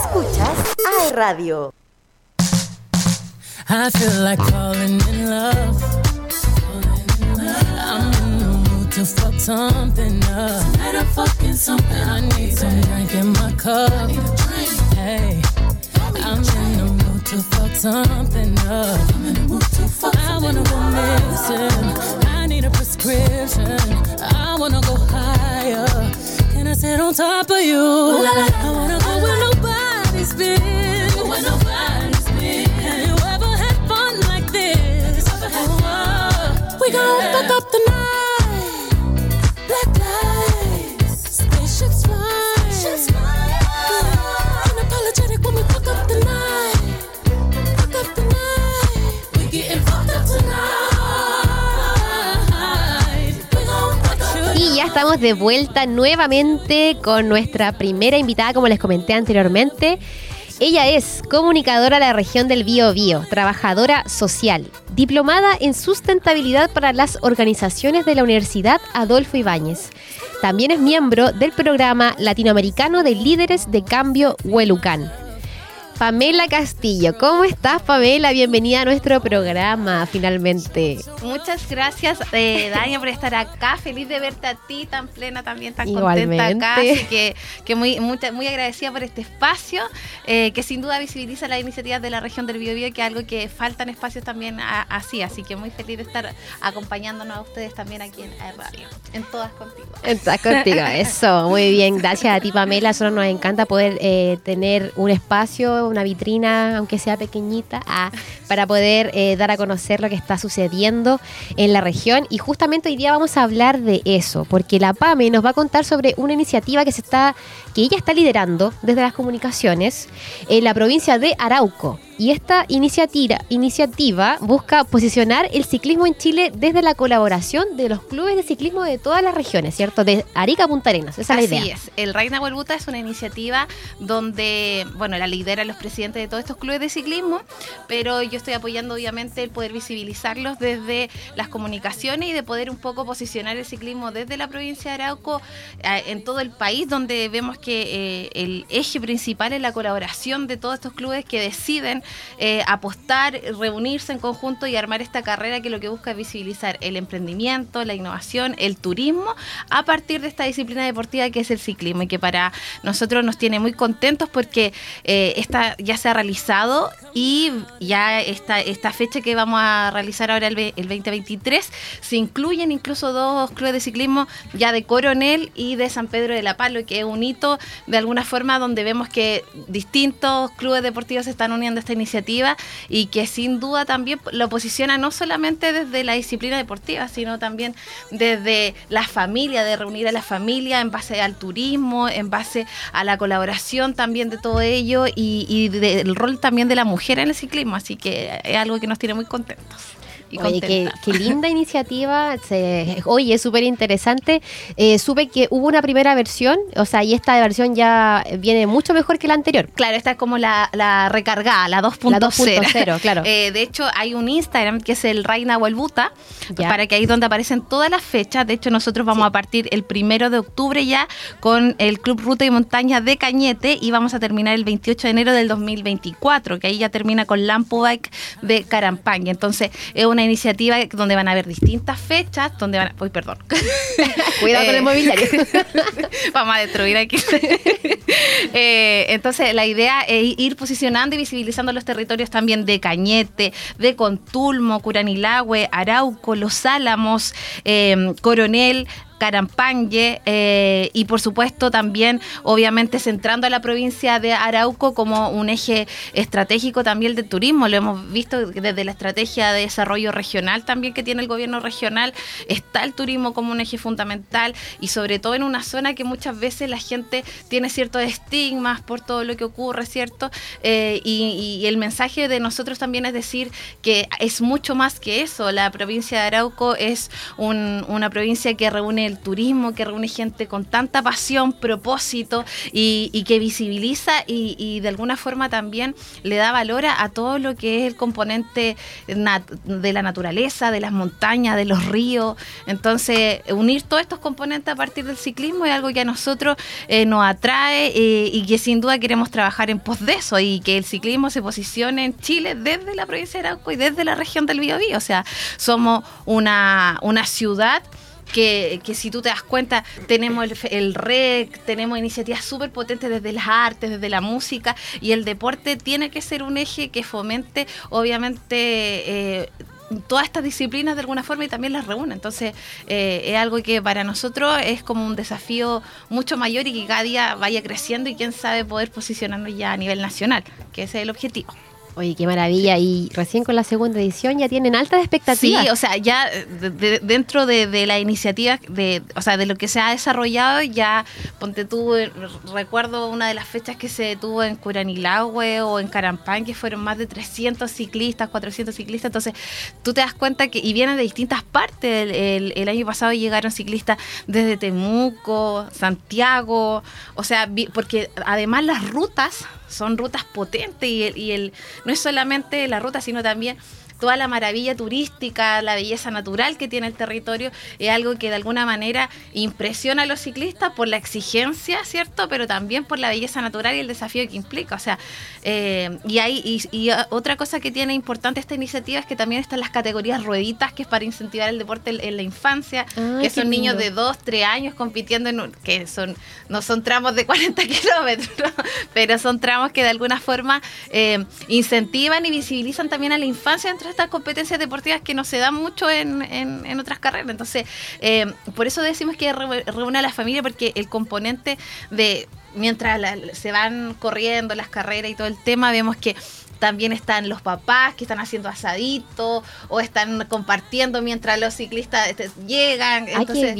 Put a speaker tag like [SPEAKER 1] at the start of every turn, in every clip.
[SPEAKER 1] Escuchas a Radio. I feel like falling in love. I'm in the mood to fuck something up. Tonight I'm fucking something. I need some drink in my cup. Hey, I'm in the mood to fuck something up. I'm in the mood to fuck I wanna go missing. I need a prescription. I wanna go higher. Can I sit on top of you? I wanna go where estamos de vuelta nuevamente con nuestra primera invitada, como les comenté anteriormente. Ella es comunicadora de la región del Bío Bío, trabajadora social, diplomada en sustentabilidad para las organizaciones de la Universidad Adolfo Ibáñez. También es miembro del programa latinoamericano de líderes de cambio Huelucán. Pamela Castillo. ¿Cómo estás, Pamela? Bienvenida a nuestro programa, finalmente.
[SPEAKER 2] Muchas gracias, eh, Dania, por estar acá. Feliz de verte a ti, tan plena también, tan contenta acá. Así que, que muy, muy, muy agradecida por este espacio, eh, que sin duda visibiliza las iniciativas de la región del Biobío, que es algo que faltan espacios también así. Así que muy feliz de estar acompañándonos a ustedes también aquí en Radio, en todas contigo.
[SPEAKER 1] En todas contigo, eso. Muy bien, gracias a ti, Pamela. Nosotros nos encanta poder eh, tener un espacio una vitrina, aunque sea pequeñita, para poder eh, dar a conocer lo que está sucediendo en la región. Y justamente hoy día vamos a hablar de eso, porque la PAME nos va a contar sobre una iniciativa que se está, que ella está liderando desde las comunicaciones en la provincia de Arauco. Y esta iniciativa, iniciativa busca posicionar el ciclismo en Chile desde la colaboración de los clubes de ciclismo de todas las regiones, ¿cierto? De Arica a Punta Arenas, esa es la idea.
[SPEAKER 2] es. El Reina Huelbuta es una iniciativa donde, bueno, la lidera los presidentes de todos estos clubes de ciclismo, pero yo estoy apoyando obviamente el poder visibilizarlos desde las comunicaciones y de poder un poco posicionar el ciclismo desde la provincia de Arauco eh, en todo el país, donde vemos que eh, el eje principal es la colaboración de todos estos clubes que deciden eh, apostar, reunirse en conjunto y armar esta carrera que lo que busca es visibilizar el emprendimiento, la innovación, el turismo a partir de esta disciplina deportiva que es el ciclismo y que para nosotros nos tiene muy contentos porque eh, esta ya se ha realizado y ya esta, esta fecha que vamos a realizar ahora el, el 2023 se incluyen incluso dos clubes de ciclismo ya de Coronel y de San Pedro de la Palo que es un hito de alguna forma donde vemos que distintos clubes deportivos se están uniendo a iniciativa y que sin duda también lo posiciona no solamente desde la disciplina deportiva, sino también desde la familia, de reunir a la familia en base al turismo, en base a la colaboración también de todo ello y, del rol también de la mujer en el ciclismo. Así que es algo que nos tiene muy contentos.
[SPEAKER 1] Oye, qué, linda iniciativa. oye, es súper interesante. Eh, supe que hubo una primera versión, o sea, y esta versión ya viene mucho mejor que la anterior.
[SPEAKER 2] Claro, esta es como la, recargada, la 2.0.
[SPEAKER 1] claro.
[SPEAKER 2] Eh, de hecho, hay un Instagram que es el Reina Huelbuta, para que ahí es donde aparecen todas las fechas. De hecho, nosotros vamos a partir el primero de octubre ya con el Club Ruta y Montaña de Cañete y vamos a terminar el 28 de enero del 2024, que ahí ya termina con Lampo Bike de Carampaña. Entonces, es una iniciativa donde van a haber distintas fechas, donde van a... Uy, perdón.
[SPEAKER 1] Cuidado con el eh, mobiliario.
[SPEAKER 2] Vamos a destruir aquí. Eh, entonces, la idea es ir posicionando y visibilizando los territorios también de Cañete, de Contulmo, Curanilagüe, Arauco, Los Álamos, eh, Coronel, Carampangue eh, y por supuesto también obviamente centrando a la provincia de Arauco como un eje estratégico también del turismo. Lo hemos visto desde la estrategia de desarrollo regional también que tiene el gobierno regional. Está el turismo como un eje fundamental y sobre todo en una zona que muchas veces la gente tiene ciertos estigmas por todo lo que ocurre, ¿cierto? Eh, y, el mensaje de nosotros también es decir que es mucho más que eso. La provincia de Arauco es una provincia que reúne turismo, que reúne gente con tanta pasión, propósito y, que visibiliza y, de alguna forma también le da valor a, todo lo que es el componente de la naturaleza, de las montañas, de los ríos. Entonces, unir todos estos componentes a partir del ciclismo es algo que a nosotros eh, nos atrae eh, y que sin duda queremos trabajar en pos de eso y que el ciclismo se posicione en Chile desde la provincia de Arauco y desde la región del Biobío. O sea, somos una, una ciudad que, si tú te das cuenta, tenemos el, REC, tenemos iniciativas súper potentes desde las artes, desde la música, y el deporte tiene que ser un eje que fomente, obviamente, eh, todas estas disciplinas de alguna forma y también las reúne. Entonces, eh, es algo que para nosotros es como un desafío mucho mayor y que cada día vaya creciendo y quién sabe poder posicionarnos ya a nivel nacional, que ese es el objetivo.
[SPEAKER 3] Oye, qué maravilla. Y recién con la segunda edición ya tienen altas expectativas.
[SPEAKER 2] Sí, o sea, ya dentro de, la iniciativa, de, o sea, de lo que se ha desarrollado, ya, ponte tú, eh, recuerdo una de las fechas que se tuvo en Curanilagüe o en Carampán, que fueron más de 300 ciclistas, 400 ciclistas. Entonces, tú te das cuenta que, y vienen de distintas partes. El, el año pasado llegaron ciclistas desde Temuco, Santiago, o sea, porque además las rutas son rutas potentes y el, y el, no es solamente la ruta, sino también toda la maravilla turística, la belleza natural que tiene el territorio, es algo que de alguna manera impresiona a los ciclistas por la exigencia, ¿cierto? Pero también por la belleza natural y el desafío que implica. O sea, eh, y, hay, y, otra cosa que tiene importante esta iniciativa es que también están las categorías rueditas, que es para incentivar el deporte en, la infancia, que son niños de 2, 3 años compitiendo en que son no son tramos de 40 kilómetros, pero son tramos que de alguna forma eh, incentivan y visibilizan también a la infancia estas competencias deportivas que no se dan mucho en, en, otras carreras. Entonces, eh, por eso decimos que reúne a la familia, porque el componente de mientras se van corriendo las carreras y todo el tema, vemos que también están los papás que están haciendo asadito o están compartiendo mientras los ciclistas este, llegan. Entonces,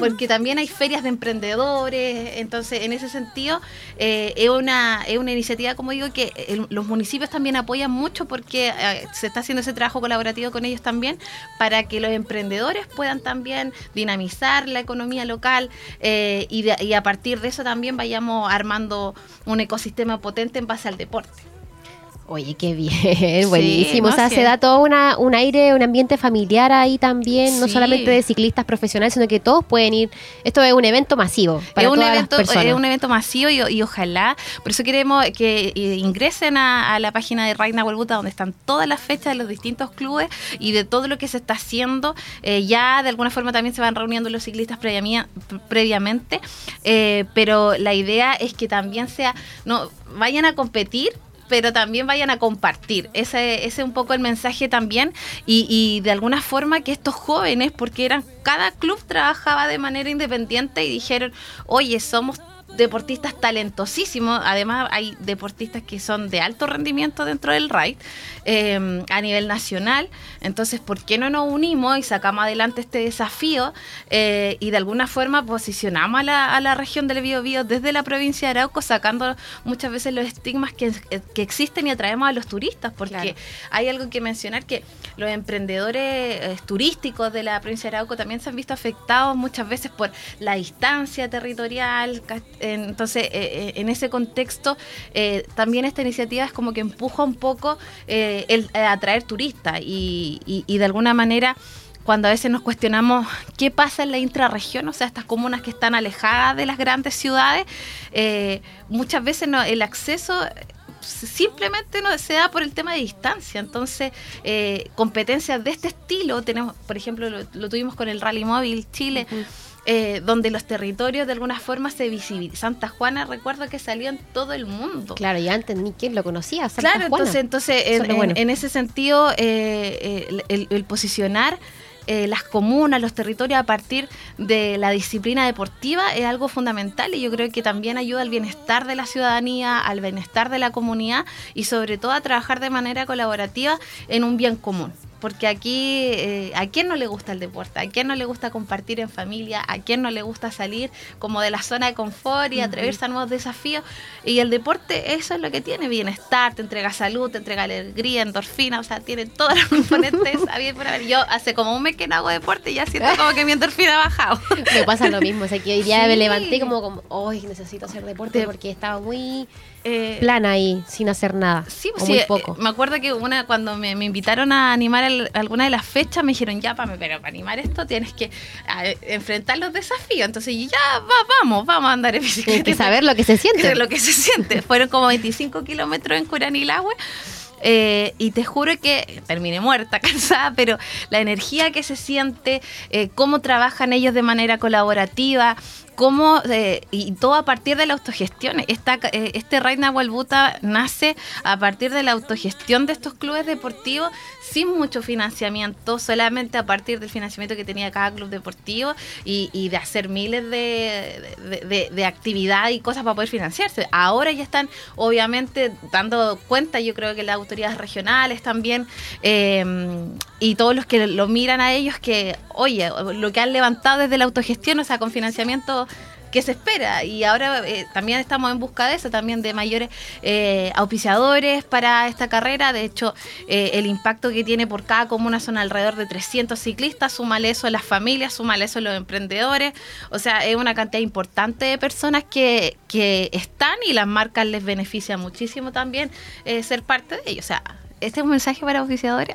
[SPEAKER 2] Porque también hay ferias de emprendedores. Entonces, en ese sentido, eh, es, una, es una iniciativa, como digo, que los municipios también apoyan mucho porque eh, se está haciendo ese trabajo colaborativo con ellos también para que los emprendedores puedan también dinamizar la economía local eh, y, y a partir de eso también vayamos armando un ecosistema potente en base al deporte.
[SPEAKER 3] Oye, qué bien, buenísimo. o sea, se da todo una, un aire, un ambiente familiar ahí también, no solamente de ciclistas profesionales, sino que todos pueden ir. Esto es un evento masivo para
[SPEAKER 2] es
[SPEAKER 3] un
[SPEAKER 2] evento, Es un evento masivo y, ojalá, por eso queremos que eh, ingresen a, la página de Reina Huelbuta, donde están todas las fechas de los distintos clubes y de todo lo que se está haciendo. Eh, ya de alguna forma también se van reuniendo los ciclistas previamente, eh, pero la idea es que también sea, no vayan a competir pero también vayan a compartir. Ese, ese es un poco el mensaje también. Y, y, de alguna forma que estos jóvenes, porque eran, cada club trabajaba de manera independiente y dijeron, oye, somos deportistas talentosísimos. Además, hay deportistas que son de alto rendimiento dentro del RAID em, a nivel nacional. Entonces, ¿por qué no nos unimos y sacamos adelante este desafío eh, y de alguna forma posicionamos a la, a la región del Biobío desde la provincia de Arauco, sacando muchas veces los estigmas que, que existen y atraemos a los turistas? Porque hay algo que mencionar que los emprendedores eh, turísticos de la provincia de Arauco también se han visto afectados muchas veces por la distancia territorial, entonces, eh, eh, en ese contexto, eh, también esta iniciativa es como que empuja un poco el atraer turistas y, de alguna manera cuando a veces nos cuestionamos qué pasa en la intrarregión, o sea, estas comunas que están alejadas de las grandes ciudades, muchas veces no, el acceso simplemente no se da por el tema de distancia. Entonces, competencias de este estilo, tenemos, por ejemplo, lo, tuvimos con el Rally Móvil Chile. Eh, donde los territorios de alguna forma se visibilizan. Santa Juana, recuerdo que salió en todo el mundo.
[SPEAKER 3] Claro, ya antes ni quién lo conocía. Santa
[SPEAKER 2] claro, entonces, entonces en, ese sentido, eh, eh, el, posicionar las comunas, los territorios a partir de la disciplina deportiva es algo fundamental y yo creo que también ayuda al bienestar de la ciudadanía, al bienestar de la comunidad y sobre todo a trabajar de manera colaborativa en un bien común. Porque aquí eh, a quién no le gusta el deporte, a quién no le gusta compartir en familia, a quién no le gusta salir como de la zona de confort y atreverse a nuevos desafíos. Y el deporte eso es lo que tiene, bienestar, te entrega salud, te entrega alegría, endorfina, o sea, tiene todas las componentes. Yo hace como un mes que no hago deporte y ya siento como que mi endorfina ha bajado.
[SPEAKER 3] Me pasa lo mismo, o sea, que hoy día me levanté como, como, hoy necesito hacer deporte porque estaba muy eh, plana ahí, sin hacer nada. Sí, o muy poco.
[SPEAKER 2] me acuerdo que una cuando me, invitaron a animar alguna de las fechas, me dijeron, ya, Pame, pero para animar esto tienes que enfrentar los desafíos. Entonces, ya, vamos, vamos a andar en bicicleta.
[SPEAKER 3] Tienes que saber lo que se siente.
[SPEAKER 2] lo que se siente. Fueron como 25 kilómetros en Curanilagüe. Eh, y te juro que terminé muerta, cansada, pero la energía que se siente, eh, cómo trabajan ellos de manera colaborativa, cómo, eh, y todo a partir de la autogestión. Esta, eh, este Reina Walbuta nace a partir de la autogestión de estos clubes deportivos sin mucho financiamiento, solamente a partir del financiamiento que tenía cada club deportivo y, de hacer miles de, de, actividades y cosas para poder financiarse. Ahora ya están, obviamente, dando cuenta, yo creo que las autoridades regionales también, eh, y todos los que lo miran a ellos, que, oye, lo que han levantado desde la autogestión, o sea, con financiamiento que se espera y ahora eh, también estamos en busca de eso, también de mayores eh, auspiciadores para esta carrera. De hecho, eh, el impacto que tiene por cada comuna son alrededor de 300 ciclistas, súmale eso a las familias, súmale eso a los emprendedores. O sea, es una cantidad importante de personas que, que están y las marcas les beneficia muchísimo también ser parte de ellos. O sea, este es un mensaje para auspiciadores.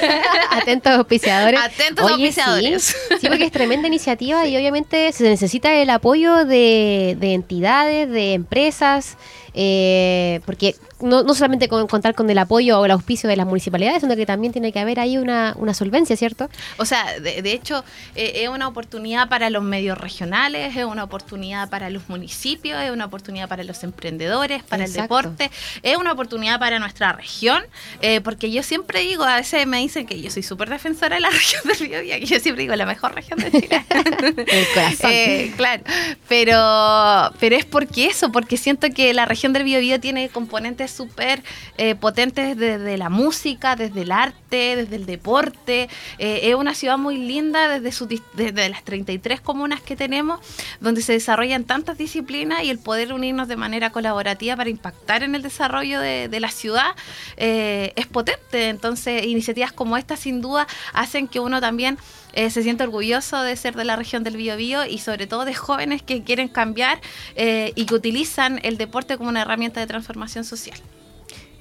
[SPEAKER 3] Atentos auspiciadores.
[SPEAKER 2] Atentos auspiciadores.
[SPEAKER 3] Sí, porque es tremenda iniciativa y obviamente se necesita el apoyo de, de entidades, de empresas, eh, porque no, no, solamente con, contar con el apoyo o el auspicio de las municipalidades, sino que también tiene que haber ahí una, una solvencia, ¿cierto?
[SPEAKER 2] O sea, de, de hecho, eh, es una oportunidad para los medios regionales, es una oportunidad para los municipios, es una oportunidad para los emprendedores, para el deporte, es una oportunidad para nuestra región, eh, porque yo siempre digo, a veces me dicen que yo soy súper defensora de la región del Biobío, y yo siempre digo la mejor región de Chile.
[SPEAKER 3] el corazón.
[SPEAKER 2] claro, pero, pero es porque eso, porque siento que la región del Biobío tiene componentes súper eh, potentes desde la música, desde el arte, desde el deporte. Eh, es una ciudad muy linda desde, su, desde las 33 comunas que tenemos, donde se desarrollan tantas disciplinas y el poder unirnos de manera colaborativa para impactar en el desarrollo de, la ciudad eh, es potente. Entonces, iniciativas como esta sin duda hacen que uno también eh, se siente orgulloso de ser de la región del Biobío y sobre todo de jóvenes que quieren cambiar eh, y que utilizan el deporte como una herramienta de transformación social.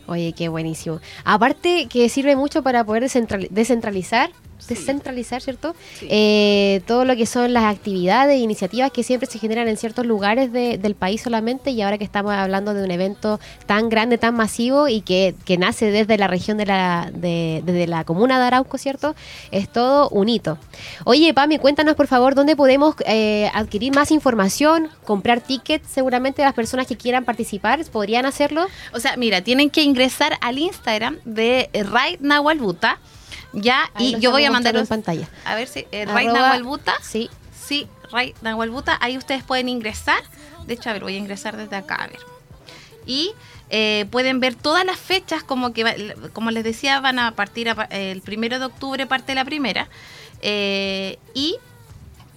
[SPEAKER 3] Oye, qué buenísimo. Aparte que sirve mucho para poder descentralizar descentralizar, ¿cierto? Eh, todo lo que son las actividades e iniciativas que siempre se generan en ciertos lugares del país solamente y ahora que estamos hablando de un evento tan grande, tan masivo y que, nace desde la región de la, de, desde la comuna de Arauco, ¿cierto? Es todo un hito. Oye, Pami, cuéntanos por favor dónde podemos eh, adquirir más información, comprar tickets, seguramente las personas que quieran participar podrían hacerlo.
[SPEAKER 2] O sea, mira, tienen que ingresar al Instagram de Raid Nahualbuta ya, y yo voy a mandar
[SPEAKER 3] en pantalla.
[SPEAKER 2] A ver si eh, Ray Nahualbuta.
[SPEAKER 3] Sí.
[SPEAKER 2] Sí, Ray Nahualbuta. Ahí ustedes pueden ingresar. De hecho, a ver, voy a ingresar desde acá, a ver. Y eh, pueden ver todas las fechas, como que como les decía, van a partir el primero de octubre, parte la primera. Eh, y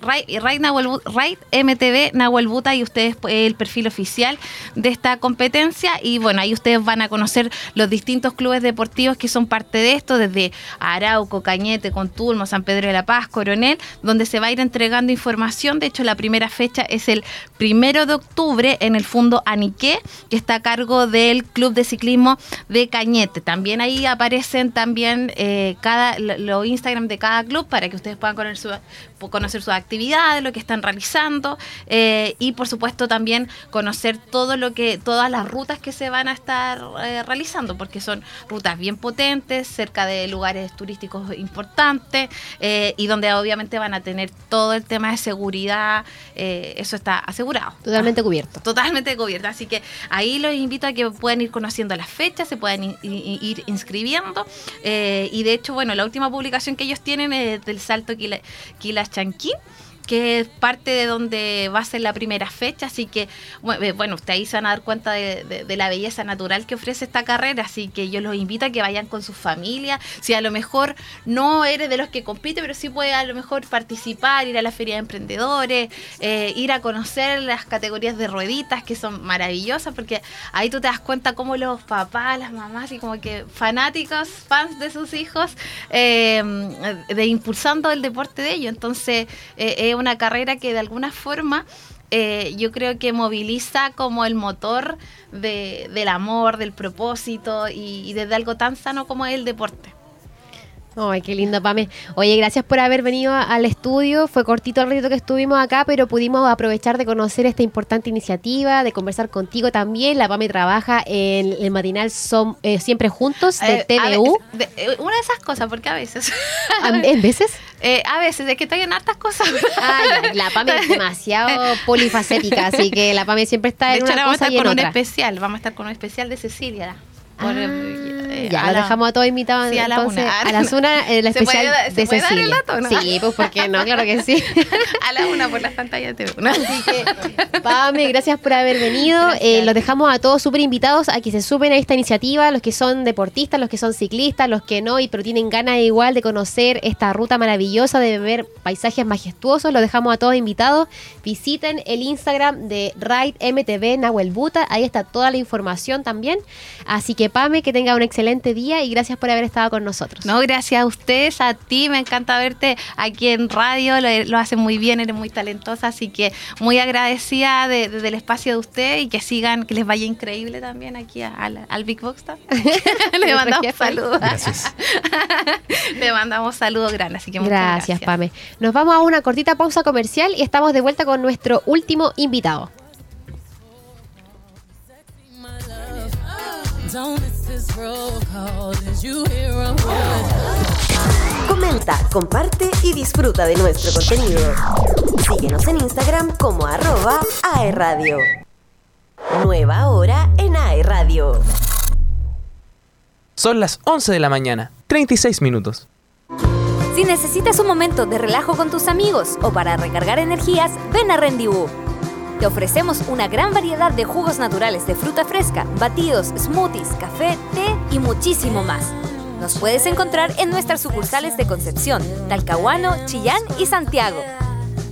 [SPEAKER 2] Right, MTV Nahuel Buta y ustedes el perfil oficial de esta competencia y bueno, ahí ustedes van a conocer los distintos clubes deportivos que son parte de esto, desde Arauco, Cañete, Contulmo, San Pedro de la Paz, Coronel, donde se va a ir entregando información. De hecho, la primera fecha es el primero de octubre en el Fondo Aniqué, que está a cargo del Club de Ciclismo de Cañete. También ahí aparecen también eh, cada los Instagram de cada club para que ustedes puedan conocer su, conocer su actividades, lo que están realizando eh, y por supuesto también conocer todo lo que, todas las rutas que se van a estar eh, realizando, porque son rutas bien potentes, cerca de lugares turísticos importantes eh, y donde obviamente van a tener todo el tema de seguridad, eso está asegurado.
[SPEAKER 3] Totalmente cubierto.
[SPEAKER 2] Totalmente cubierto, así que ahí los invito a que puedan ir conociendo las fechas, se puedan ir inscribiendo y de hecho, bueno, la última publicación que ellos tienen es del Salto Quila, que es parte de donde va a ser la primera fecha, así que eh, bueno, ustedes ahí se van a dar cuenta de, la belleza natural que ofrece esta carrera, así que yo los invito a que vayan con sus familias, si a lo mejor no eres de los que compite, pero sí puede a lo mejor participar, ir a la feria de emprendedores, eh, ir a conocer las categorías de rueditas que son maravillosas, porque ahí tú te das cuenta cómo los papás, las mamás y como que fanáticos, fans de sus hijos, eh, de impulsando el deporte de ellos, entonces es una carrera que de alguna forma eh, yo creo que moviliza como el motor del amor, del propósito y, y desde algo tan sano como es el deporte.
[SPEAKER 3] Ay, qué lindo, Pame. Oye, gracias por haber venido al estudio. Fue cortito el ratito que estuvimos acá, pero pudimos aprovechar de conocer esta importante iniciativa, de conversar contigo también. La Pame trabaja en el matinal Son, eh, Siempre Juntos de
[SPEAKER 2] eh, TVU. Eh, una de esas cosas, porque a veces.
[SPEAKER 3] ¿En veces?
[SPEAKER 2] A veces, es que estoy en hartas cosas.
[SPEAKER 3] Ay, la Pame es demasiado polifacética, así que la Pame siempre está en una cosa y en
[SPEAKER 2] con
[SPEAKER 3] un
[SPEAKER 2] especial. Vamos a estar con un especial de Cecilia.
[SPEAKER 3] Ah, eh, ya, lo dejamos a todos invitados
[SPEAKER 2] sí, a la
[SPEAKER 3] entonces,
[SPEAKER 2] una.
[SPEAKER 3] A las una, la especial
[SPEAKER 2] puede,
[SPEAKER 3] de
[SPEAKER 2] ¿se
[SPEAKER 3] Cecilia.
[SPEAKER 2] Dar el dato,
[SPEAKER 3] ¿no? Sí, pues porque no, claro que sí.
[SPEAKER 2] a la una por las pantallas de una.
[SPEAKER 3] Así que, Pame, gracias por haber venido. Eh, los dejamos a todos súper invitados a que se suben a esta iniciativa, los que son deportistas, los que son ciclistas, los que no, y pero tienen ganas igual de conocer esta ruta maravillosa, de ver paisajes majestuosos. Los dejamos a todos invitados. Visiten el Instagram de Ride MTV Nahuel Buta, ahí está toda la información también. Así que, Pame, que tenga una excelente día y gracias por haber estado con nosotros.
[SPEAKER 2] No, gracias a ustedes, a ti, me encanta verte aquí en radio, lo, lo hacen muy bien, eres muy talentosa, así que muy agradecida del espacio de usted y que sigan, que les vaya increíble también aquí al, Big Box. Le mandamos saludos. Gracias. Le mandamos saludos grandes, así que muchas gracias. Gracias,
[SPEAKER 3] Pame. Nos vamos a una cortita pausa comercial y estamos de vuelta con nuestro último invitado.
[SPEAKER 4] Comenta, comparte y disfruta de nuestro contenido. Síguenos en Instagram como arroba aerradio. Nueva hora en aerradio.
[SPEAKER 5] Son las 11 de la mañana, 36 minutos.
[SPEAKER 6] Si necesitas un momento de relajo con tus amigos o para recargar energías, ven a Rendibú te ofrecemos una gran variedad de jugos naturales de fruta fresca, batidos, smoothies, café, té y muchísimo más. Nos puedes encontrar en nuestras sucursales de Concepción, Talcahuano, Chillán y Santiago.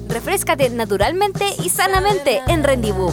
[SPEAKER 6] Refrescate naturalmente y sanamente en Rendibú.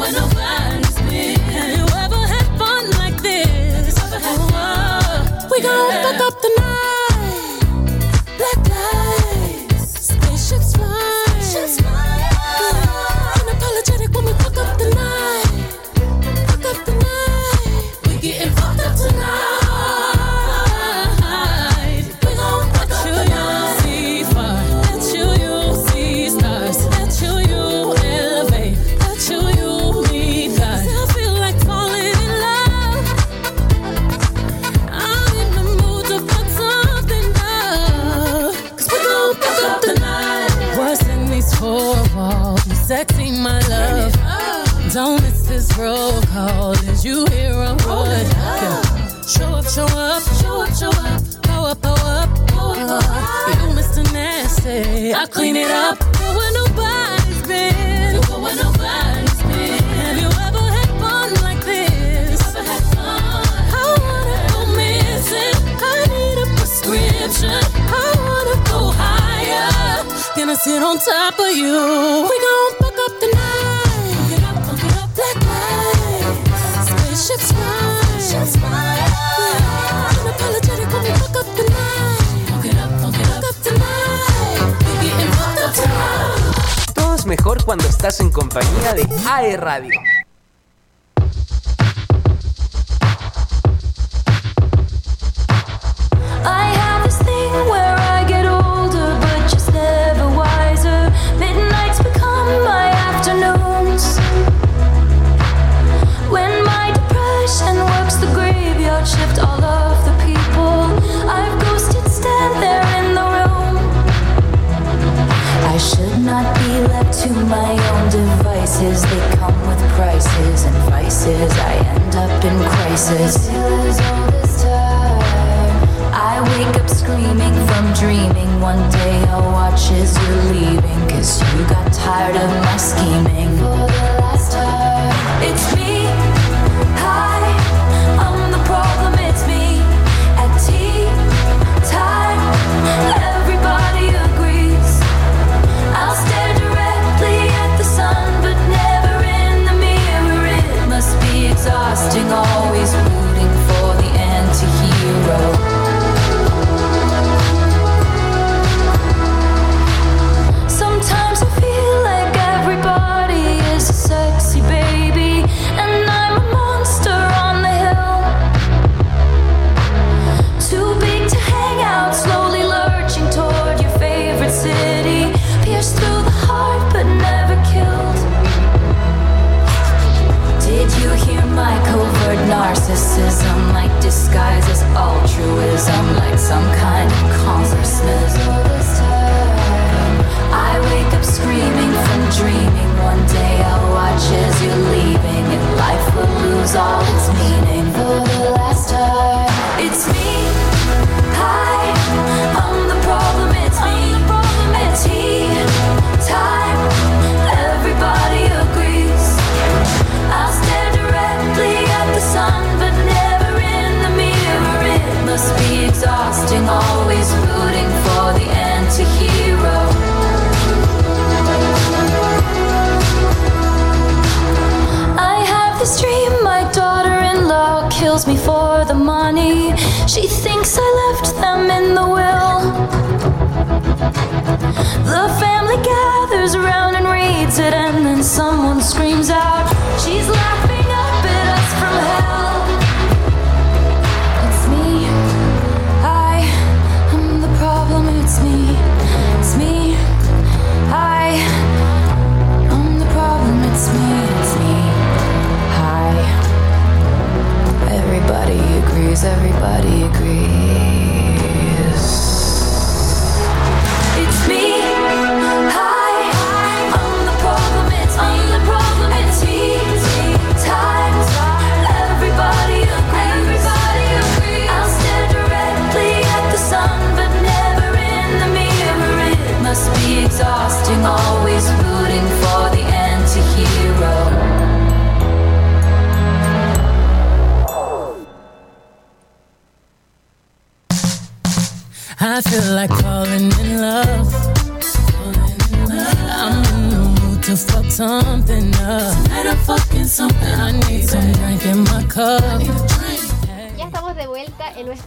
[SPEAKER 1] We gon' fuck up
[SPEAKER 5] radio.
[SPEAKER 7] vices and vices. I end up in crisis. I wake up screaming from dreaming. One day I'll watch as you're leaving. Cause you got tired of my scheming. For the last time, it's me. Hi, I'm the problem, it's me. At tea time. always rooting for the
[SPEAKER 3] anti-hero.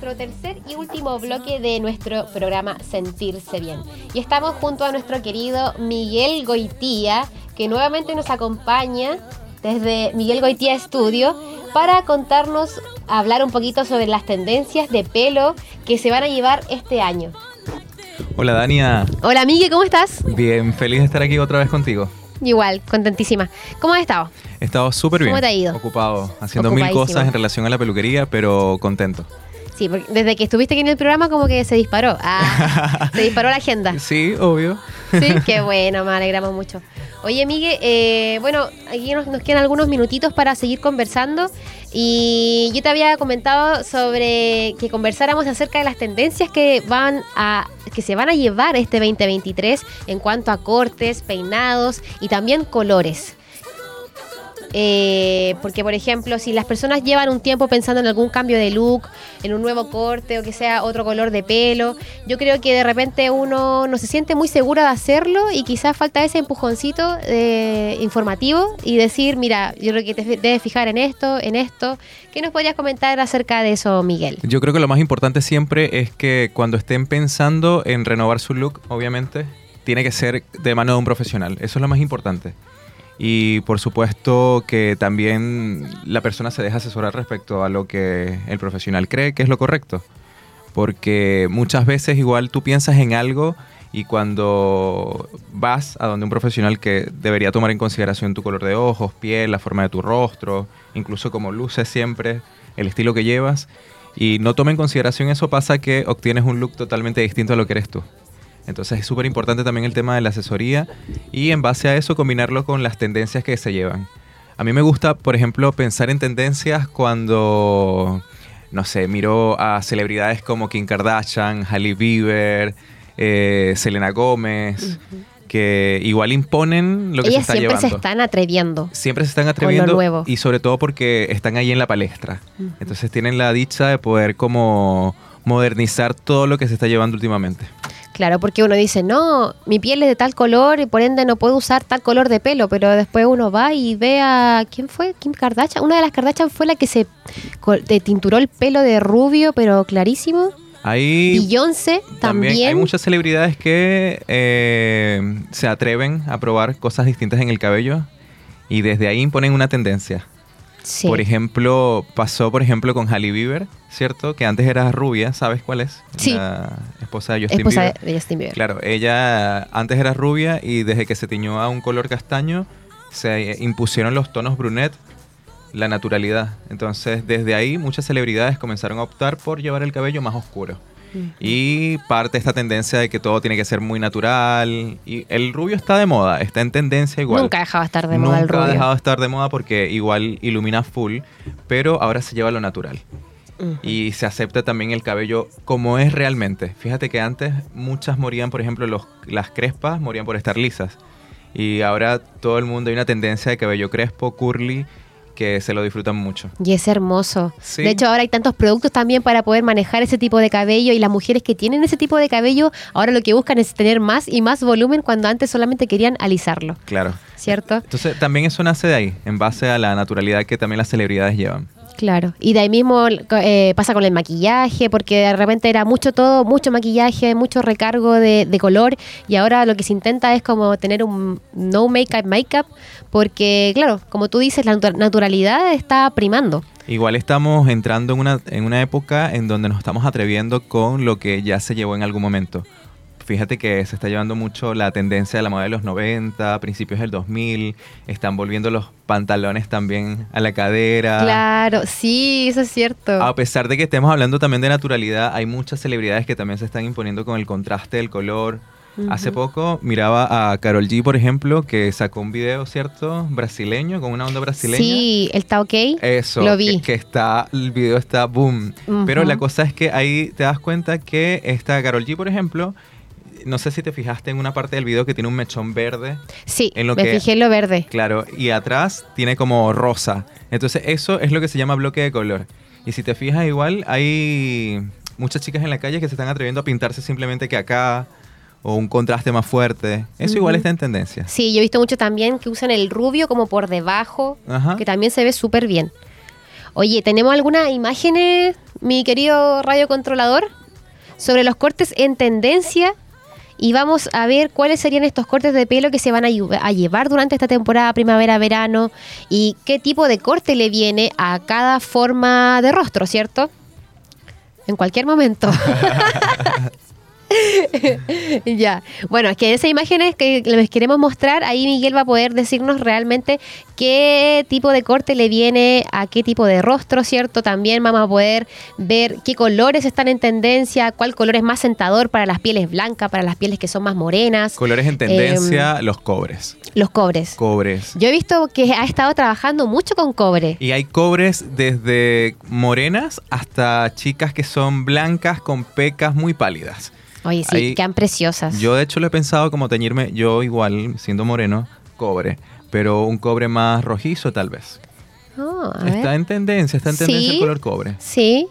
[SPEAKER 3] Nuestro tercer y último bloque de nuestro programa Sentirse Bien. Y estamos junto a nuestro querido Miguel Goitía, que nuevamente nos acompaña desde Miguel Goitía Estudio para contarnos, hablar un poquito sobre las tendencias de pelo que se van a llevar este año.
[SPEAKER 8] Hola Dania,
[SPEAKER 3] Hola Miguel, ¿cómo estás?
[SPEAKER 8] bien feliz de estar aquí otra vez contigo.
[SPEAKER 3] Igual, contentísima. ¿Cómo has estado?
[SPEAKER 8] He estado súper bien.
[SPEAKER 3] ¿Cómo te ha ido?
[SPEAKER 8] Ocupado, haciendo mil cosas en relación a la peluquería, pero contento.
[SPEAKER 3] Sí, porque desde que estuviste aquí en el programa como que se disparó. Ah, se disparó la agenda.
[SPEAKER 8] Sí, obvio.
[SPEAKER 3] Sí, qué bueno, me alegramos mucho. Oye, Migue, eh, bueno, aquí nos, nos quedan algunos minutitos para seguir conversando y yo te había comentado sobre que conversáramos acerca de las tendencias que van a que se van a llevar este 2023 en cuanto a cortes, peinados y también colores. Eh, porque, por ejemplo, si las personas llevan un tiempo pensando en algún cambio de look, en un nuevo corte o que sea otro color de pelo, yo creo que de repente uno no se siente muy seguro de hacerlo y quizás falta ese empujoncito eh, informativo y decir, mira, yo creo que te debes fijar en esto, en esto. ¿Qué nos podrías comentar acerca de eso, Miguel?
[SPEAKER 8] Yo creo que lo más importante siempre es que cuando estén pensando en renovar su look, obviamente, tiene que ser de mano de un profesional. Eso es lo más importante. Y por supuesto que también la persona se deja asesorar respecto a lo que el profesional cree que es lo correcto. Porque muchas veces igual tú piensas en algo y cuando vas a donde un profesional que debería tomar en consideración tu color de ojos, piel, la forma de tu rostro, incluso como luces siempre, el estilo que llevas, y no toma en consideración eso, pasa que obtienes un look totalmente distinto a lo que eres tú. Entonces es súper importante también el tema de la asesoría y en base a eso combinarlo con las tendencias que se llevan. A mí me gusta, por ejemplo, pensar en tendencias cuando, no sé, miro a celebridades como Kim Kardashian, Hailey Bieber, eh, Selena Gómez, que igual imponen lo que se
[SPEAKER 3] Ellas
[SPEAKER 8] está
[SPEAKER 3] siempre
[SPEAKER 8] llevando
[SPEAKER 3] se están atreviendo.
[SPEAKER 8] siempre se están atreviendo
[SPEAKER 3] nuevo.
[SPEAKER 8] y sobre todo porque están ahí en la palestra. Entonces tienen la dicha de poder como modernizar todo lo que se está llevando últimamente.
[SPEAKER 3] Claro, porque uno dice, no, mi piel es de tal color y por ende no puedo usar tal color de pelo, pero después uno va y ve a, ¿quién fue? Kim Kardashian. Una de las Kardashian fue la que se te tinturó el pelo de rubio, pero clarísimo.
[SPEAKER 8] Ahí
[SPEAKER 3] Beyoncé también.
[SPEAKER 8] hay muchas celebridades que eh, se atreven a probar cosas distintas en el cabello y desde ahí imponen una tendencia.
[SPEAKER 3] Sí.
[SPEAKER 8] Por ejemplo, pasó por ejemplo con Hailey Bieber, ¿cierto? Que antes era rubia, ¿sabes cuál es?
[SPEAKER 3] Sí.
[SPEAKER 8] La esposa de Justin
[SPEAKER 3] Esposa
[SPEAKER 8] Bieber.
[SPEAKER 3] de Justin Bieber.
[SPEAKER 8] Claro, ella antes era rubia y desde que se tiñó a un color castaño se impusieron los tonos brunet, la naturalidad. Entonces, desde ahí muchas celebridades comenzaron a optar por llevar el cabello más oscuro. Y parte esta tendencia de que todo tiene que ser muy natural. Y el rubio está de moda, está en tendencia igual.
[SPEAKER 3] Nunca ha dejado de estar de moda el
[SPEAKER 8] Nunca ha
[SPEAKER 3] rubio.
[SPEAKER 8] dejado de estar de moda porque igual ilumina full, pero ahora se lleva lo natural. Y se acepta también el cabello como es realmente. Fíjate que antes muchas morían, por ejemplo, los, las crespas morían por estar lisas. Y ahora todo el mundo hay una tendencia de cabello crespo, curly, que se lo disfrutan mucho.
[SPEAKER 3] Y es hermoso.
[SPEAKER 8] Sí.
[SPEAKER 3] De hecho, ahora hay tantos productos también para poder manejar ese tipo de cabello y las mujeres que tienen ese tipo de cabello ahora lo que buscan es tener más y más volumen cuando antes solamente querían alisarlo,
[SPEAKER 8] Claro.
[SPEAKER 3] ¿cierto?
[SPEAKER 8] Entonces también eso nace de ahí, en base a la naturalidad que también las celebridades llevan.
[SPEAKER 3] Claro, y de ahí mismo eh, pasa con el maquillaje, porque de repente era mucho todo, mucho maquillaje, mucho recargo de, de color, y ahora lo que se intenta es como tener un no make-up make-up, porque claro, como tú dices, la natu- naturalidad está primando.
[SPEAKER 8] Igual estamos entrando en una, en una época en donde nos estamos atreviendo con lo que ya se llevó en algún momento. Fíjate que se está llevando mucho la tendencia de la moda de los 90, principios del 2000, están volviendo los pantalones también a la cadera.
[SPEAKER 3] Claro, sí, eso es cierto.
[SPEAKER 8] A pesar de que estemos hablando también de naturalidad, hay muchas celebridades que también se están imponiendo con el contraste del color. Hace poco miraba a Carol G, por ejemplo, que sacó un video, ¿cierto? Brasileño, con una onda brasileña.
[SPEAKER 3] Sí, está ok.
[SPEAKER 8] Eso,
[SPEAKER 3] Lo vi.
[SPEAKER 8] Que, que está, el video está boom. Pero la cosa es que ahí te das cuenta que esta Carol G, por ejemplo, no sé si te fijaste en una parte del video que tiene un mechón verde.
[SPEAKER 3] Sí,
[SPEAKER 8] en lo
[SPEAKER 3] me
[SPEAKER 8] que-
[SPEAKER 3] fijé en lo verde.
[SPEAKER 8] Claro, y atrás tiene como rosa. Entonces eso es lo que se llama bloque de color. Y si te fijas igual, hay muchas chicas en la calle que se están atreviendo a pintarse simplemente que acá o un contraste más fuerte. Eso igual está en tendencia.
[SPEAKER 3] Sí, yo he visto mucho también que usan el rubio como por debajo,
[SPEAKER 8] Ajá.
[SPEAKER 3] que también se ve súper bien. Oye, ¿tenemos algunas imágenes, mi querido radiocontrolador, sobre los cortes en tendencia? Y vamos a ver cuáles serían estos cortes de pelo que se van a, lle- a llevar durante esta temporada primavera-verano y qué tipo de corte le viene a cada forma de rostro, ¿cierto? En cualquier momento. ya. Bueno, es que esas imágenes que les queremos mostrar, ahí Miguel va a poder decirnos realmente qué tipo de corte le viene a qué tipo de rostro, ¿cierto? También vamos a poder ver qué colores están en tendencia, cuál color es más sentador para las pieles blancas, para las pieles que son más morenas,
[SPEAKER 8] Colores en tendencia,
[SPEAKER 3] Em,
[SPEAKER 8] los cobres.
[SPEAKER 3] los cobres.
[SPEAKER 8] Cobres.
[SPEAKER 3] Yo he visto que ha estado trabajando mucho con cobre.
[SPEAKER 8] Y hay cobres desde morenas hasta chicas que son blancas con pecas muy pálidas.
[SPEAKER 3] Oye, sí,
[SPEAKER 8] Ahí-
[SPEAKER 3] quedan preciosas.
[SPEAKER 8] Yo de hecho lo he pensado como teñirme, yo igual, siendo moreno, cobre, pero un cobre más rojizo tal vez.
[SPEAKER 3] Oh, a ver.
[SPEAKER 8] Está en tendencia, está en tendencia
[SPEAKER 3] Sí.
[SPEAKER 8] el color cobre.
[SPEAKER 3] Sí,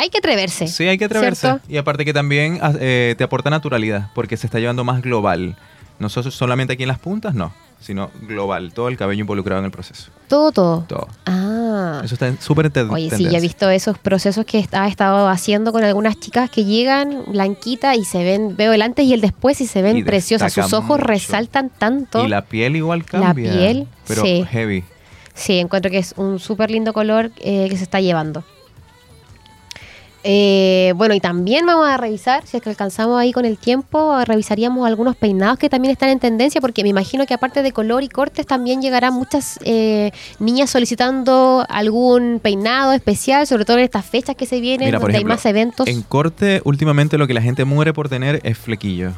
[SPEAKER 3] hay que atreverse.
[SPEAKER 8] Sí, hay que atreverse.
[SPEAKER 3] ¿Cierto?
[SPEAKER 8] Y aparte que también ah, eh, te aporta naturalidad, porque se está llevando más global. No so- solamente aquí en las puntas, no, sino global, todo el cabello involucrado en el proceso.
[SPEAKER 3] Todo, todo.
[SPEAKER 8] Todo.
[SPEAKER 3] Ah.
[SPEAKER 8] Eso está súper en ten-
[SPEAKER 3] Oye, sí, ya he visto esos procesos que ha estado haciendo con algunas chicas que llegan blanquita y se ven, veo el antes y el después y se ven
[SPEAKER 8] Y
[SPEAKER 3] preciosas. Sus ojos
[SPEAKER 8] mucho.
[SPEAKER 3] resaltan tanto.
[SPEAKER 8] Y la piel igual
[SPEAKER 3] La
[SPEAKER 8] cambia.
[SPEAKER 3] piel,
[SPEAKER 8] pero
[SPEAKER 3] sí.
[SPEAKER 8] heavy.
[SPEAKER 3] Sí, encuentro que es un súper lindo color eh, que se está llevando. Eh, bueno, y también vamos a revisar, si es que alcanzamos ahí con el tiempo, revisaríamos algunos peinados que también están en tendencia, porque me imagino que aparte de color y cortes, también llegarán muchas eh, niñas solicitando algún peinado especial, sobre todo en estas fechas que se vienen,
[SPEAKER 8] Mira,
[SPEAKER 3] donde
[SPEAKER 8] ejemplo,
[SPEAKER 3] hay más eventos.
[SPEAKER 8] En corte, últimamente lo que la gente muere por tener es flequillo.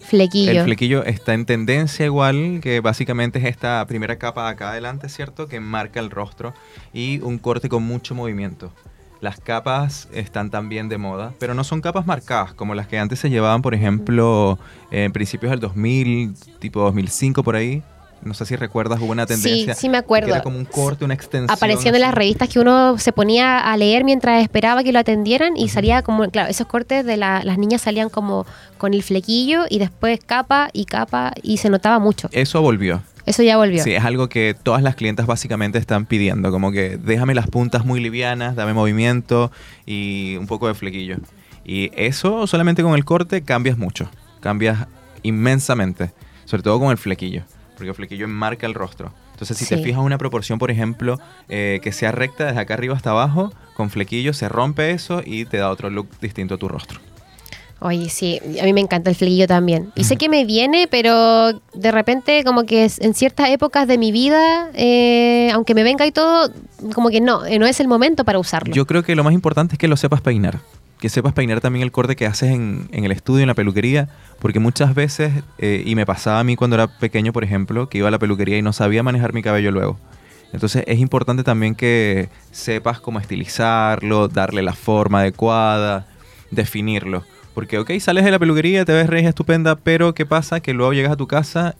[SPEAKER 3] Flequillo.
[SPEAKER 8] El flequillo está en tendencia igual, que básicamente es esta primera capa de acá adelante, ¿cierto? Que marca el rostro y un corte con mucho movimiento. Las capas están también de moda, pero no son capas marcadas como las que antes se llevaban, por ejemplo, en principios del 2000, tipo 2005 por ahí. No sé si recuerdas, hubo una tendencia.
[SPEAKER 3] sí me acuerdo.
[SPEAKER 8] Que era como un corte, una extensión.
[SPEAKER 3] Aparecían en las revistas que uno se ponía a leer mientras esperaba que lo atendieran y salía como, claro, esos cortes de la- las niñas salían como con el flequillo y después capa y capa y se notaba mucho.
[SPEAKER 8] Eso volvió.
[SPEAKER 3] Eso ya volvió.
[SPEAKER 8] Sí, es algo que todas las clientas básicamente están pidiendo, como que déjame las puntas muy livianas, dame movimiento y un poco de flequillo. Y eso solamente con el corte cambias mucho, cambias inmensamente, sobre todo con el flequillo, porque el flequillo enmarca el rostro. Entonces, si te
[SPEAKER 3] Sí.
[SPEAKER 8] fijas una proporción, por ejemplo, eh, que sea recta desde acá arriba hasta abajo, con flequillo se rompe eso y te da otro look distinto a tu rostro.
[SPEAKER 3] Oye, sí, a mí me encanta el flequillo también. Y sé que me viene, pero de repente como que en ciertas épocas de mi vida, eh, aunque me venga y todo, como que no, eh, no es el momento para usarlo.
[SPEAKER 8] Yo creo que lo más importante es que lo sepas peinar. Que sepas peinar también el corte que haces en, en el estudio, en la peluquería. Porque muchas veces, eh, y me pasaba a mí cuando era pequeño, por ejemplo, que iba a la peluquería y no sabía manejar mi cabello luego. Entonces es importante también que sepas cómo estilizarlo, darle la forma adecuada, definirlo. Porque, ok, sales de la peluquería, te ves regia estupenda, pero ¿qué pasa? Que luego llegas a tu casa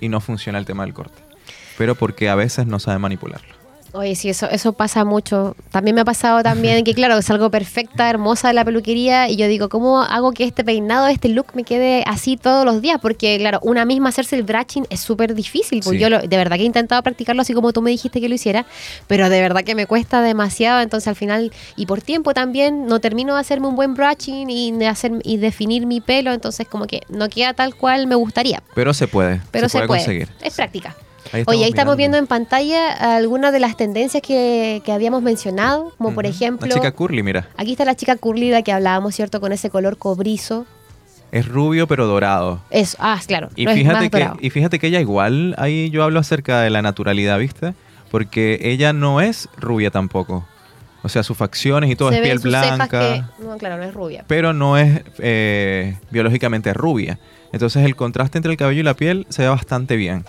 [SPEAKER 8] y no funciona el tema del corte. Pero porque a veces no sabes manipularlo.
[SPEAKER 3] Oye, sí, eso, eso pasa mucho. También me ha pasado también que, claro, salgo perfecta, hermosa de la peluquería y yo digo, ¿cómo hago que este peinado, este look me quede así todos los días? Porque, claro, una misma hacerse el brushing es súper difícil. Porque
[SPEAKER 8] Sí.
[SPEAKER 3] yo lo- de verdad que he intentado practicarlo así como tú me dijiste que lo hiciera, pero de verdad que me cuesta demasiado. Entonces, al final, y por tiempo también, no termino de hacerme un buen brushing y, de hacer, y definir mi pelo. Entonces, como que no queda tal cual me gustaría.
[SPEAKER 8] Pero se puede.
[SPEAKER 3] Pero se,
[SPEAKER 8] puede,
[SPEAKER 3] puede.
[SPEAKER 8] conseguir.
[SPEAKER 3] Es práctica.
[SPEAKER 8] Ahí
[SPEAKER 3] Oye, ahí estamos viendo en pantalla algunas de las tendencias que, que habíamos mencionado, como por ejemplo,
[SPEAKER 8] La chica curly, mira.
[SPEAKER 3] aquí está la chica curly de la que hablábamos, ¿cierto? Con ese color cobrizo.
[SPEAKER 8] Es rubio pero dorado.
[SPEAKER 3] Eso, ah, claro.
[SPEAKER 8] Y
[SPEAKER 3] no
[SPEAKER 8] fíjate, que, y fíjate que ella igual, ahí yo hablo acerca de la naturalidad, ¿viste? Porque ella no es rubia tampoco. O sea, sus facciones y todo
[SPEAKER 3] Se
[SPEAKER 8] es piel blanca,
[SPEAKER 3] que- no, claro, no es rubia.
[SPEAKER 8] pero no es eh, biológicamente rubia. Entonces el contraste entre el cabello y la piel se ve bastante bien.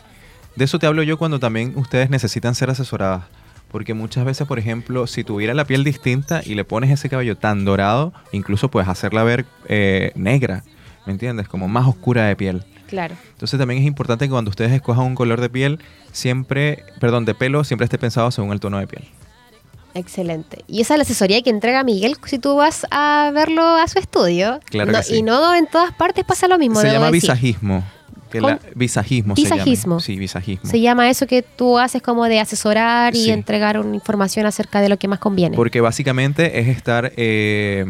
[SPEAKER 8] De eso te hablo yo cuando también ustedes necesitan ser asesoradas. Porque muchas veces, por ejemplo, si tuviera la piel distinta y le pones ese cabello tan dorado, incluso puedes hacerla ver eh, negra, ¿me entiendes? Como más oscura de piel.
[SPEAKER 3] Claro.
[SPEAKER 8] Entonces también es importante que cuando ustedes escojan un color de piel, siempre, perdón, de pelo, siempre esté pensado según el tono de piel.
[SPEAKER 3] Excelente. Y esa es la asesoría que entrega Miguel si tú vas a verlo a su estudio.
[SPEAKER 8] Claro
[SPEAKER 3] No-
[SPEAKER 8] que sí.
[SPEAKER 3] Y no en todas partes pasa lo mismo.
[SPEAKER 8] Se llama
[SPEAKER 3] decir.
[SPEAKER 8] visajismo. Que la- visajismo. se llama.
[SPEAKER 3] Visajismo.
[SPEAKER 8] Sí, visajismo.
[SPEAKER 3] Se llama eso que tú haces como de asesorar y
[SPEAKER 8] Sí.
[SPEAKER 3] entregar una información acerca de lo que más conviene.
[SPEAKER 8] Porque básicamente es estar eh,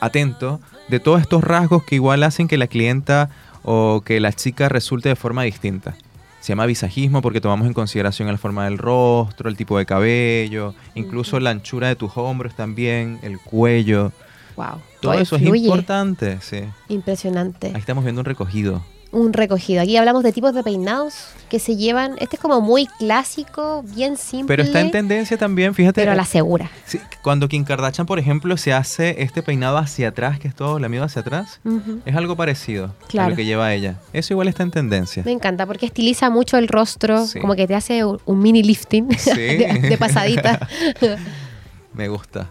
[SPEAKER 8] atento de todos estos rasgos que igual hacen que la clienta o que la chica resulte de forma distinta. Se llama visajismo porque tomamos en consideración la forma del rostro, el tipo de cabello, incluso la anchura de tus hombros también, el cuello.
[SPEAKER 3] wow.
[SPEAKER 8] Todo eso es importante, sí.
[SPEAKER 3] Impresionante.
[SPEAKER 8] Ahí estamos viendo un recogido.
[SPEAKER 3] Un recogido. Aquí hablamos de tipos de peinados que se llevan. Este es como muy clásico, bien simple.
[SPEAKER 8] Pero está en tendencia también, fíjate.
[SPEAKER 3] Pero a la segura.
[SPEAKER 8] Sí, cuando Kim Kardashian, por ejemplo, se hace este peinado hacia atrás, que es todo lamido hacia atrás, es algo parecido a
[SPEAKER 3] Claro.
[SPEAKER 8] lo que lleva ella. Eso igual está en tendencia.
[SPEAKER 3] Me encanta porque estiliza mucho el rostro,
[SPEAKER 8] Sí.
[SPEAKER 3] como que te hace un, un mini lifting
[SPEAKER 8] Sí.
[SPEAKER 3] de, de pasadita.
[SPEAKER 8] Me gusta.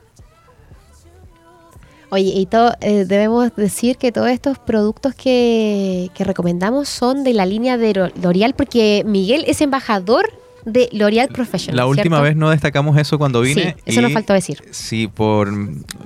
[SPEAKER 3] Oye, y todo, eh, debemos decir que todos estos productos que, que recomendamos son de la línea de L'Oreal porque Miguel es embajador de L'Oreal Professional.
[SPEAKER 8] La última
[SPEAKER 3] ¿cierto?
[SPEAKER 8] vez no destacamos eso cuando vine.
[SPEAKER 3] Sí, eso
[SPEAKER 8] y
[SPEAKER 3] nos faltó decir.
[SPEAKER 8] Sí, por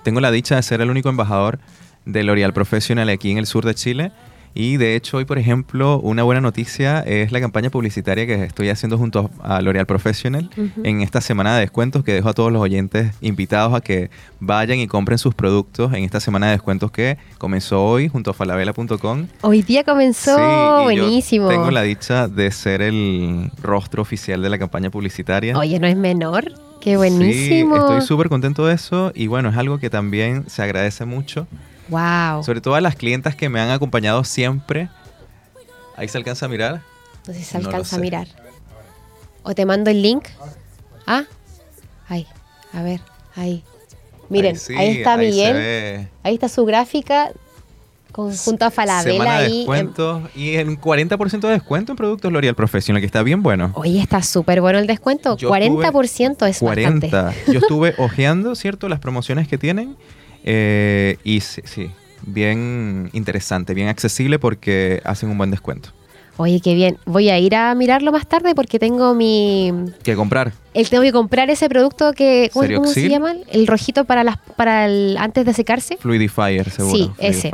[SPEAKER 8] tengo la dicha de ser el único embajador de L'Oreal Professional aquí en el sur de Chile. Y de hecho hoy, por ejemplo, una buena noticia es la campaña publicitaria que estoy haciendo junto a L'Oreal Professional en esta semana de descuentos que dejo a todos los oyentes invitados a que vayan y compren sus productos en esta semana de descuentos que comenzó hoy junto a falabella.com.
[SPEAKER 3] Hoy día comenzó
[SPEAKER 8] Sí,
[SPEAKER 3] buenísimo.
[SPEAKER 8] tengo la dicha de ser el rostro oficial de la campaña publicitaria.
[SPEAKER 3] Oye, no es menor. Qué
[SPEAKER 8] Sí,
[SPEAKER 3] buenísimo.
[SPEAKER 8] estoy súper contento de eso y bueno, es algo que también se agradece mucho,
[SPEAKER 3] wow.
[SPEAKER 8] sobre todo a las clientas que me han acompañado siempre. Ahí se alcanza a mirar.
[SPEAKER 3] No sé si se
[SPEAKER 8] No
[SPEAKER 3] alcanza a mirar. O te mando el link. Ah, ahí. A ver, ahí. Miren, ahí,
[SPEAKER 8] sí,
[SPEAKER 3] está
[SPEAKER 8] ahí
[SPEAKER 3] Miguel. Ahí está su gráfica con, junto a Falabella
[SPEAKER 8] Semana de
[SPEAKER 3] ahí. em,
[SPEAKER 8] descuentos y en 40% de descuento en productos L'Oreal Professional, que está bien bueno.
[SPEAKER 3] Oye, está súper bueno el descuento.
[SPEAKER 8] Yo
[SPEAKER 3] 40% es
[SPEAKER 8] 40.
[SPEAKER 3] bastante.
[SPEAKER 8] Yo estuve hojeando, ¿cierto? Las promociones que tienen. Eh, y sí, sí, bien interesante, bien accesible porque hacen un buen descuento.
[SPEAKER 3] Oye, qué bien. Voy a ir a mirarlo más tarde porque tengo mi...
[SPEAKER 8] ¿Qué comprar?
[SPEAKER 3] El tengo que comprar ese producto que... ¿Cómo, cómo se llama? El rojito para las para el antes de secarse.
[SPEAKER 8] Fluidifier, seguro.
[SPEAKER 3] Sí, ese.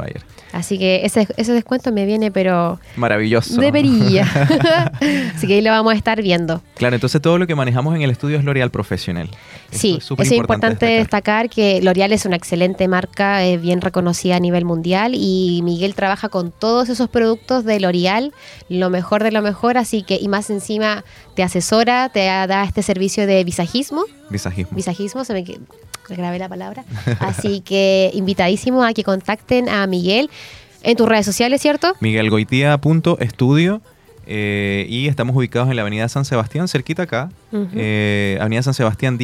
[SPEAKER 3] Así que ese, ese descuento me viene, pero
[SPEAKER 8] Maravilloso.
[SPEAKER 3] de perilla. Así que ahí lo vamos a estar viendo.
[SPEAKER 8] Claro, entonces todo lo que manejamos en el estudio es L'Oreal Professional. Eso
[SPEAKER 3] Sí,
[SPEAKER 8] es súper
[SPEAKER 3] eso es importante
[SPEAKER 8] destacar.
[SPEAKER 3] destacar que L'Oreal es una excelente marca, es bien reconocida a nivel mundial y Miguel trabaja con todos esos productos de L'Oreal, lo mejor de lo mejor, así que y más encima te asesora, te da este servicio de visajismo,
[SPEAKER 8] Visajismo.
[SPEAKER 3] visajismo, se me grabé la palabra, así que invitadísimo a que contacten a Miguel en tus redes sociales, ¿cierto?
[SPEAKER 8] miguelgoitia.estudio eh, y estamos ubicados en la avenida San Sebastián, cerquita acá, eh, avenida San Sebastián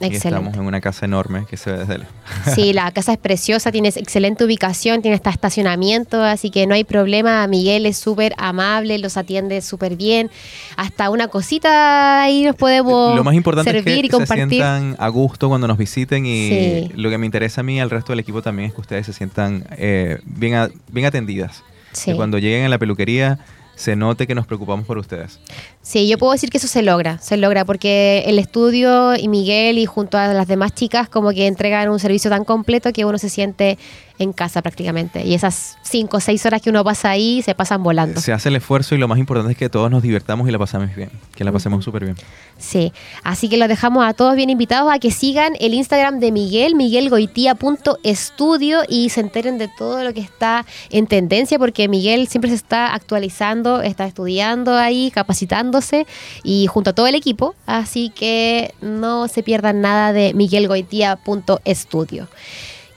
[SPEAKER 8] 1031. Y estamos
[SPEAKER 3] Excelente.
[SPEAKER 8] en una casa enorme que se ve desde lejos.
[SPEAKER 3] Sí, la casa es preciosa, tiene excelente ubicación, tiene hasta estacionamiento, así que no hay problema. Miguel es súper amable, los atiende súper bien. Hasta una cosita ahí nos podemos
[SPEAKER 8] Lo más importante es que
[SPEAKER 3] y compartir.
[SPEAKER 8] se sientan a gusto cuando nos visiten y
[SPEAKER 3] Sí.
[SPEAKER 8] lo que me interesa a mí y al resto del equipo también es que ustedes se sientan eh, bien, a- bien atendidas.
[SPEAKER 3] Sí.
[SPEAKER 8] Que cuando lleguen a la peluquería se note que nos preocupamos por ustedes.
[SPEAKER 3] Sí, yo puedo decir que eso se logra, se logra porque el estudio y Miguel y junto a las demás chicas como que entregan un servicio tan completo que uno se siente en casa prácticamente. Y esas cinco o seis horas que uno pasa ahí se pasan volando.
[SPEAKER 8] Se hace el esfuerzo y lo más importante es que todos nos divertamos y la pasamos bien. Que la pasemos súper bien.
[SPEAKER 3] Sí, así que los dejamos a todos bien invitados a que sigan el Instagram de Miguel, miguelgoitia.estudio y se enteren de todo lo que está en tendencia porque Miguel siempre se está actualizando, está estudiando ahí, capacitándose y junto a todo el equipo, así que no se pierdan nada de miguelgoitia.estudio.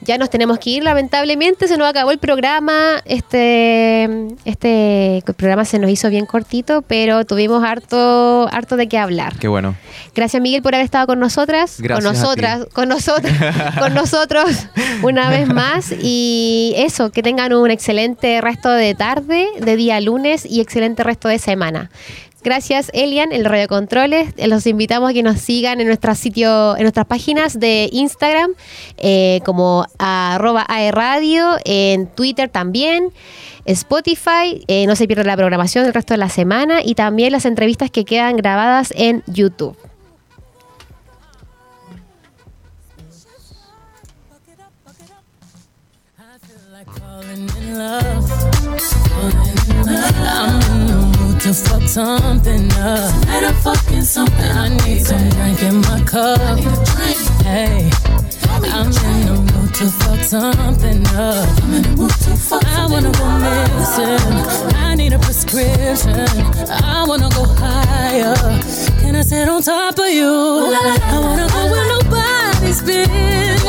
[SPEAKER 3] Ya nos tenemos que ir, lamentablemente, se nos acabó el programa. Este, este programa se nos hizo bien cortito, pero tuvimos harto, harto de qué hablar.
[SPEAKER 8] Qué bueno.
[SPEAKER 3] Gracias Miguel por haber estado con nosotras,
[SPEAKER 8] Gracias
[SPEAKER 3] con nosotras, con nosotros, con nosotros una vez más y eso, que tengan un excelente resto de tarde, de día lunes y excelente resto de semana. Gracias, Elian, el Radio Controles. Eh, los invitamos a que nos sigan en nuestro sitio, en nuestras páginas de Instagram, eh, como arroba aerradio, en Twitter también, Spotify. Eh, no se pierda la programación del resto de la semana y también las entrevistas que quedan grabadas en YouTube.
[SPEAKER 1] To fuck something up. Tonight I'm fucking something. I need some drink in my cup. Hey. I'm in the mood to fuck something up. I'm in the mood to fuck I wanna go missing. I need a prescription. I wanna go higher. Can I sit on top of you? I wanna go where nobody's been.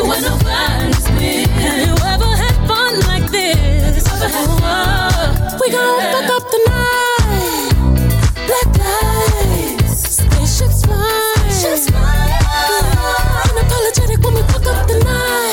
[SPEAKER 1] Where nobody's been. Have you ever had fun like this? Oh, Tonight.